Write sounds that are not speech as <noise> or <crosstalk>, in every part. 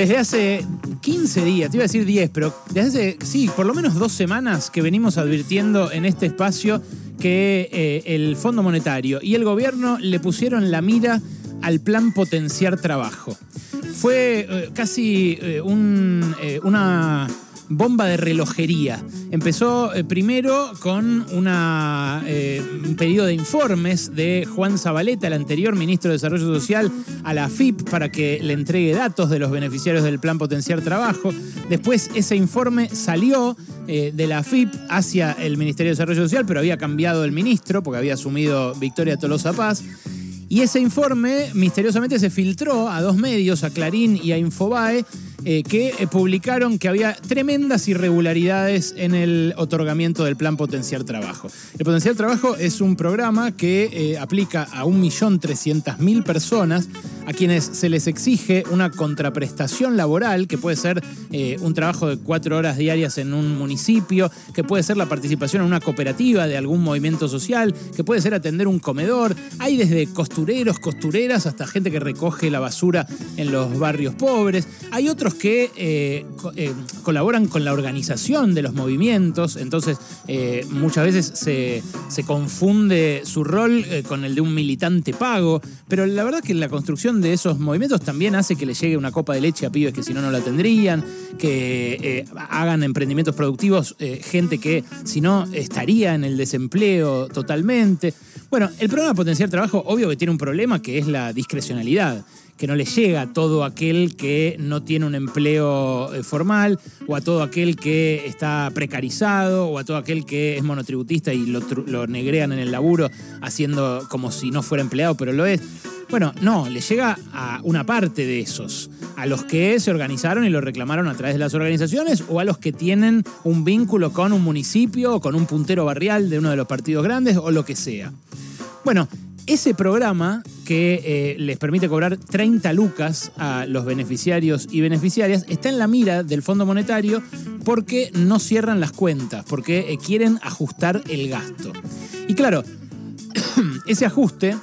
Desde hace 15 días, te iba a decir 10, pero desde hace, sí, por lo menos dos semanas que venimos advirtiendo en este espacio que eh, el Fondo Monetario y el gobierno le pusieron la mira al plan potenciar trabajo. Fue eh, casi eh, un, una bomba de relojería. Empezó eh, primero con eh, un pedido de informes de Juan Zabaleta, el anterior ministro de Desarrollo Social, a la AFIP para que le entregue datos de los beneficiarios del plan Potenciar Trabajo. Después ese informe salió eh, de la AFIP hacia el Ministerio de Desarrollo Social, pero había cambiado el ministro porque había asumido Victoria Tolosa Paz. Y ese informe misteriosamente se filtró a dos medios, a Clarín y a Infobae, eh, que eh, publicaron que había tremendas irregularidades en el otorgamiento del Plan Potenciar Trabajo. El Potenciar Trabajo es un programa que eh, aplica a 1.300.000 personas a quienes se les exige una contraprestación laboral, que puede ser un trabajo de cuatro horas diarias en un municipio, que puede ser la participación en una cooperativa de algún movimiento social, que puede ser atender un comedor. Hay desde costureros, costureras, hasta gente que recoge la basura en los barrios pobres. Hay otros que eh, eh, colaboran con la organización de los movimientos, entonces eh, muchas veces se, confunde su rol con el de un militante pago, pero la verdad que la construcción de esos movimientos también hace que le llegue una copa de leche a pibes que si no no la tendrían, que hagan emprendimientos productivos gente que si no estaría en el desempleo totalmente. Bueno, el programa Potenciar Trabajo, obvio que tiene un problema que es la discrecionalidad que no le llega a todo aquel que no tiene un empleo eh, formal, o a todo aquel que está precarizado, o a todo aquel que es monotributista y lo, negrean en el laburo haciendo como si no fuera empleado, pero lo es. Bueno, no, le llega a una parte de esos, a los que se organizaron y lo reclamaron a través de las organizaciones o a los que tienen un vínculo con un municipio o con un puntero barrial de uno de los partidos grandes o lo que sea. Bueno, ese programa que eh, les permite cobrar 30 lucas a los beneficiarios y beneficiarias está en la mira del Fondo Monetario porque no cierran las cuentas, porque eh, quieren ajustar el gasto. Y claro, <clears throat> ese ajuste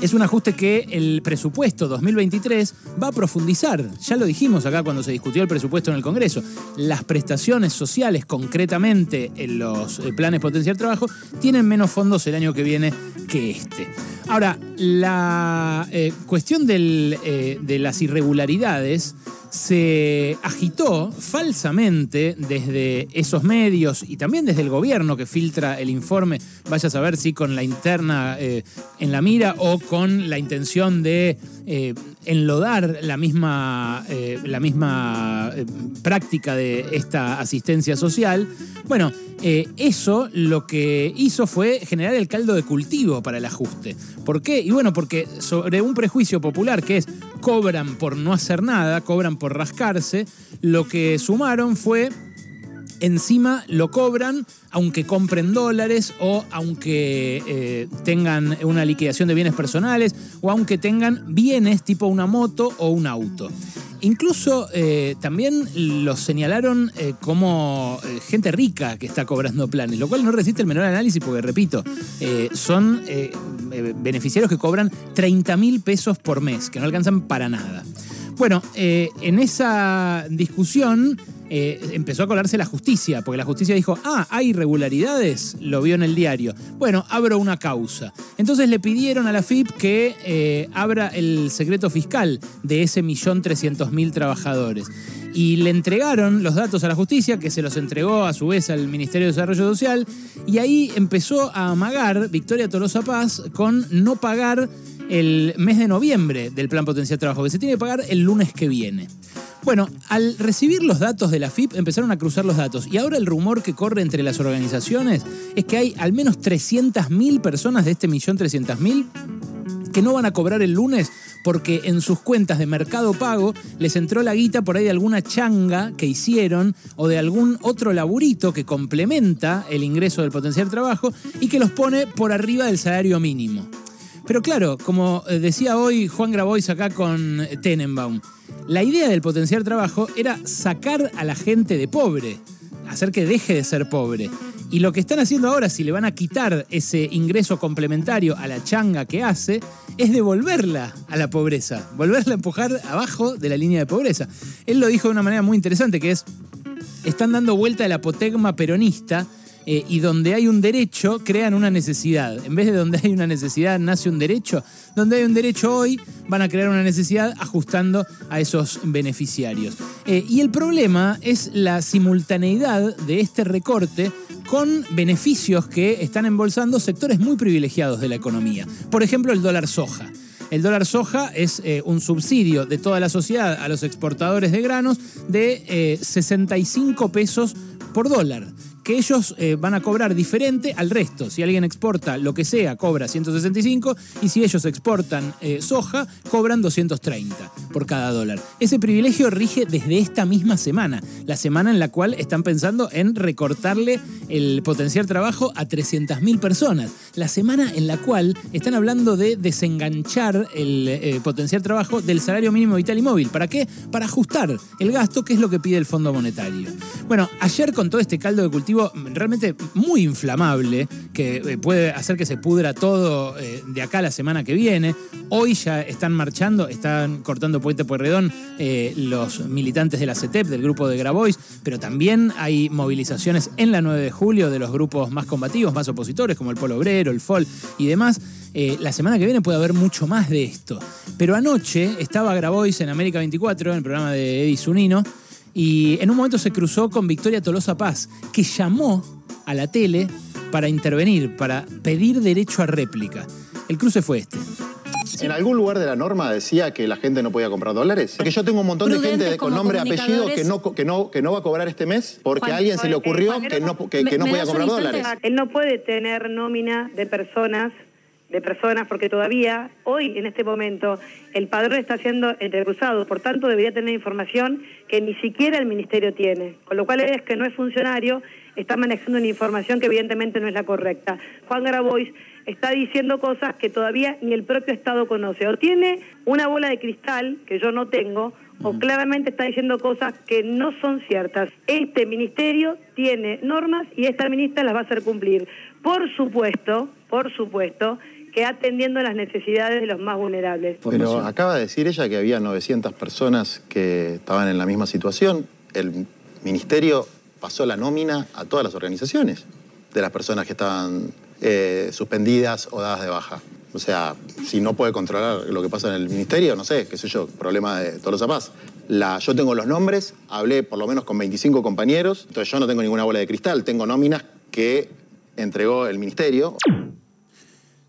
es un ajuste que el presupuesto 2023 va a profundizar. Ya lo dijimos acá cuando se discutió el presupuesto en el Congreso. Las prestaciones sociales, concretamente en los eh, planes potenciar trabajo, tienen menos fondos el año que viene que este. Ahora, la eh, cuestión eh, de las irregularidades se agitó falsamente desde esos medios y también desde el gobierno que filtra el informe, vaya a saber si con la interna eh, en la mira o con la intención de eh, enlodar la misma, eh, la misma práctica de esta asistencia social. Bueno, eso lo que hizo fue generar el caldo de cultivo para el ajuste. ¿Por qué? Y bueno, porque sobre un prejuicio popular que es cobran por no hacer nada, cobran por rascarse, lo que sumaron fue encima lo cobran aunque compren dólares o aunque eh, tengan una liquidación de bienes personales o aunque tengan bienes tipo una moto o un auto. Incluso eh, también los señalaron eh, como gente rica que está cobrando planes, lo cual no resiste el menor análisis porque, repito, son beneficiarios que cobran 30 mil pesos por mes, que no alcanzan para nada. Bueno, en esa discusión eh, empezó a colarse la justicia, porque la justicia dijo, ah, hay irregularidades, lo vio en el diario. Bueno, abro una causa. Entonces le pidieron a la FIP que eh, abra el secreto fiscal de ese millón trescientos mil trabajadores. Y le entregaron los datos a la justicia, que se los entregó a su vez al Ministerio de Desarrollo Social, y ahí empezó a amagar Victoria Tolosa Paz con no pagar el mes de noviembre del Plan Potencial Trabajo, que se tiene que pagar el lunes que viene. Bueno, al recibir los datos de la FIP empezaron a cruzar los datos y ahora el rumor que corre entre las organizaciones es que hay al menos 300.000 personas de este millón 300.000 que no van a cobrar el lunes porque en sus cuentas de mercado pago les entró la guita por ahí de alguna changa que hicieron o de algún otro laburito que complementa el ingreso del potencial trabajo y que los pone por arriba del salario mínimo. Pero claro, como eh, decía hoy Juan Grabois acá con Tenenbaum, la idea del potenciar trabajo era sacar a la gente de pobre, hacer que deje de ser pobre. Y lo que están haciendo ahora, si le van a quitar ese ingreso complementario a la changa que hace, es devolverla a la pobreza, volverla a empujar abajo de la línea de pobreza. Él lo dijo de una manera muy interesante, que es, están dando vuelta el apotegma peronista eh, y donde hay un derecho crean una necesidad. En vez de donde hay una necesidad nace un derecho, donde hay un derecho hoy van a crear una necesidad ajustando a esos beneficiarios. Eh, y el problema es la simultaneidad de este recorte con beneficios que están embolsando sectores muy privilegiados de la economía. Por ejemplo, el dólar soja. El dólar soja es eh, un subsidio de toda la sociedad a los exportadores de granos de 65 pesos por dólar que ellos eh, van a cobrar diferente al resto. Si alguien exporta lo que sea, cobra 165 y si ellos exportan eh, soja, cobran 230 por cada dólar. Ese privilegio rige desde esta misma semana, la semana en la cual están pensando en recortarle el potencial trabajo a 300.000 personas, la semana en la cual están hablando de desenganchar el eh, potencial trabajo del salario mínimo vital y móvil. ¿Para qué? Para ajustar el gasto, que es lo que pide el Fondo Monetario. Bueno, ayer con todo este caldo de cultivo, realmente muy inflamable que eh, puede hacer que se pudra todo eh, de acá la semana que viene. Hoy ya están marchando, están cortando Puente Pueyrredón eh, los militantes de la CETEP, del grupo de Grabois, pero también hay movilizaciones en la 9 de julio de los grupos más combativos, más opositores, como el Polo Obrero, el FOL y demás. la semana que viene puede haber mucho más de esto. Pero anoche estaba Grabois en América 24, en el programa de Eddie Zunino, y en un momento se cruzó con Victoria Tolosa Paz, que llamó a la tele para intervenir, para pedir derecho a réplica. El cruce fue este. ¿En algún lugar de la norma decía que la gente no podía comprar dólares? Porque yo tengo un montón de gente con nombre y apellido que no, que, no, que no va a cobrar este mes porque a alguien se le ocurrió que no, que, no podía comprar dólares. Él no puede tener nómina de personas de personas, porque todavía, hoy, en este momento, el padrón está siendo entrecruzado, por tanto debería tener información que ni siquiera el Ministerio tiene, con lo cual es que no es funcionario, está manejando una información que evidentemente no es la correcta. Juan Grabois está diciendo cosas que todavía ni el propio Estado conoce, o tiene una bola de cristal, que yo no tengo, o claramente está diciendo cosas que no son ciertas. Este ministerio tiene normas y esta ministra las va a hacer cumplir. Por supuesto, por supuesto, que atendiendo las necesidades de los más vulnerables. Pero acaba de decir ella que había 900 personas que estaban en la misma situación. El ministerio pasó la nómina a todas las organizaciones de las personas que estaban eh, suspendidas o dadas de baja. O sea, si no puede controlar lo que pasa en el ministerio, no sé, qué sé yo, problema de Tolosa Paz. La, yo tengo los nombres, hablé por lo menos con 25 compañeros, entonces yo no tengo ninguna bola de cristal, tengo nóminas que entregó el ministerio.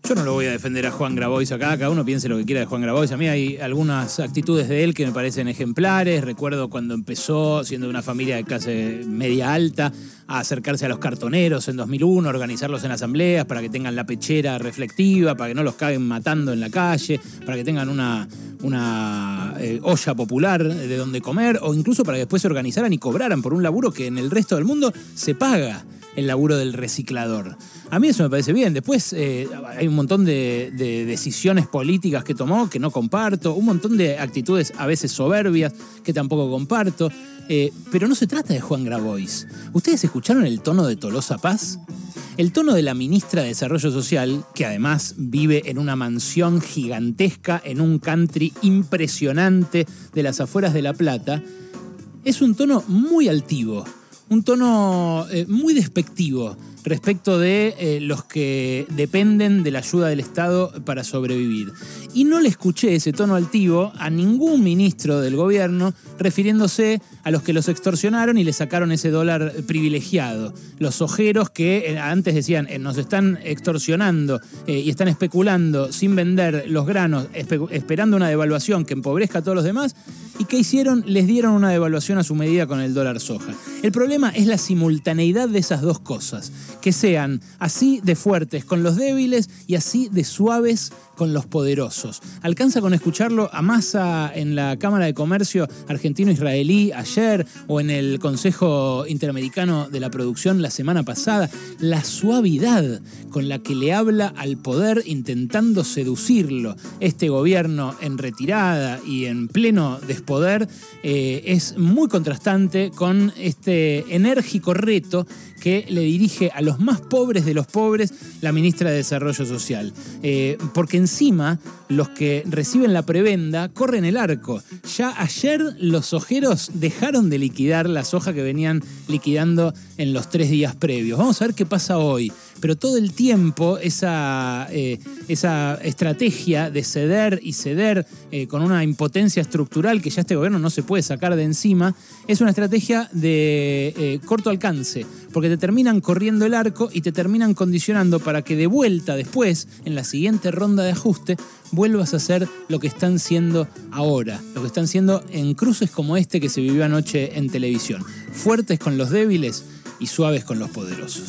Yo no lo voy a defender a Juan Grabois acá, cada uno piense lo que quiera de Juan Grabois. A mí hay algunas actitudes de él que me parecen ejemplares. Recuerdo cuando empezó, siendo de una familia de clase media alta, a acercarse a los cartoneros en 2001, organizarlos en asambleas para que tengan la pechera reflectiva, para que no los caguen matando en la calle, para que tengan una, una eh, olla popular de donde comer, o incluso para que después se organizaran y cobraran por un laburo que en el resto del mundo se paga el laburo del reciclador. A mí eso me parece bien. Después eh, hay un montón de, decisiones políticas que tomó que no comparto, un montón de actitudes a veces soberbias que tampoco comparto. Eh, pero no se trata de Juan Grabois. ¿Ustedes escucharon el tono de Tolosa Paz? El tono de la ministra de Desarrollo Social, que además vive en una mansión gigantesca, en un country impresionante de las afueras de La Plata, es un tono muy altivo, un tono eh, muy despectivo respecto de eh, los que dependen de la ayuda del Estado para sobrevivir. Y no le escuché ese tono altivo a ningún ministro del gobierno refiriéndose a los que los extorsionaron y le sacaron ese dólar privilegiado. Los ojeros que eh, antes decían, eh, nos están extorsionando y están especulando sin vender los granos, esperando una devaluación que empobrezca a todos los demás. ¿Y qué hicieron? Les dieron una devaluación a su medida con el dólar soja. El problema es la simultaneidad de esas dos cosas que sean así de fuertes con los débiles y así de suaves con los poderosos. Alcanza con escucharlo a Massa en la Cámara de Comercio argentino-israelí ayer o en el Consejo Interamericano de la Producción la semana pasada, la suavidad con la que le habla al poder intentando seducirlo. Este gobierno en retirada y en pleno despoder eh, es muy contrastante con este enérgico reto que le dirige al los más pobres de los pobres la ministra de Desarrollo Social. Eh, porque encima los que reciben la prebenda corren el arco. Ya ayer los ojeros dejaron de liquidar la soja que venían liquidando en los tres días previos. Vamos a ver qué pasa hoy. Pero todo el tiempo esa, eh, esa estrategia de ceder y ceder eh, con una impotencia estructural que ya este gobierno no se puede sacar de encima, es una estrategia de eh, corto alcance, porque te terminan corriendo el arco y te terminan condicionando para que de vuelta después, en la siguiente ronda de ajuste, vuelvas a hacer lo que están siendo ahora, lo que están siendo en cruces como este que se vivió anoche en televisión, fuertes con los débiles y suaves con los poderosos.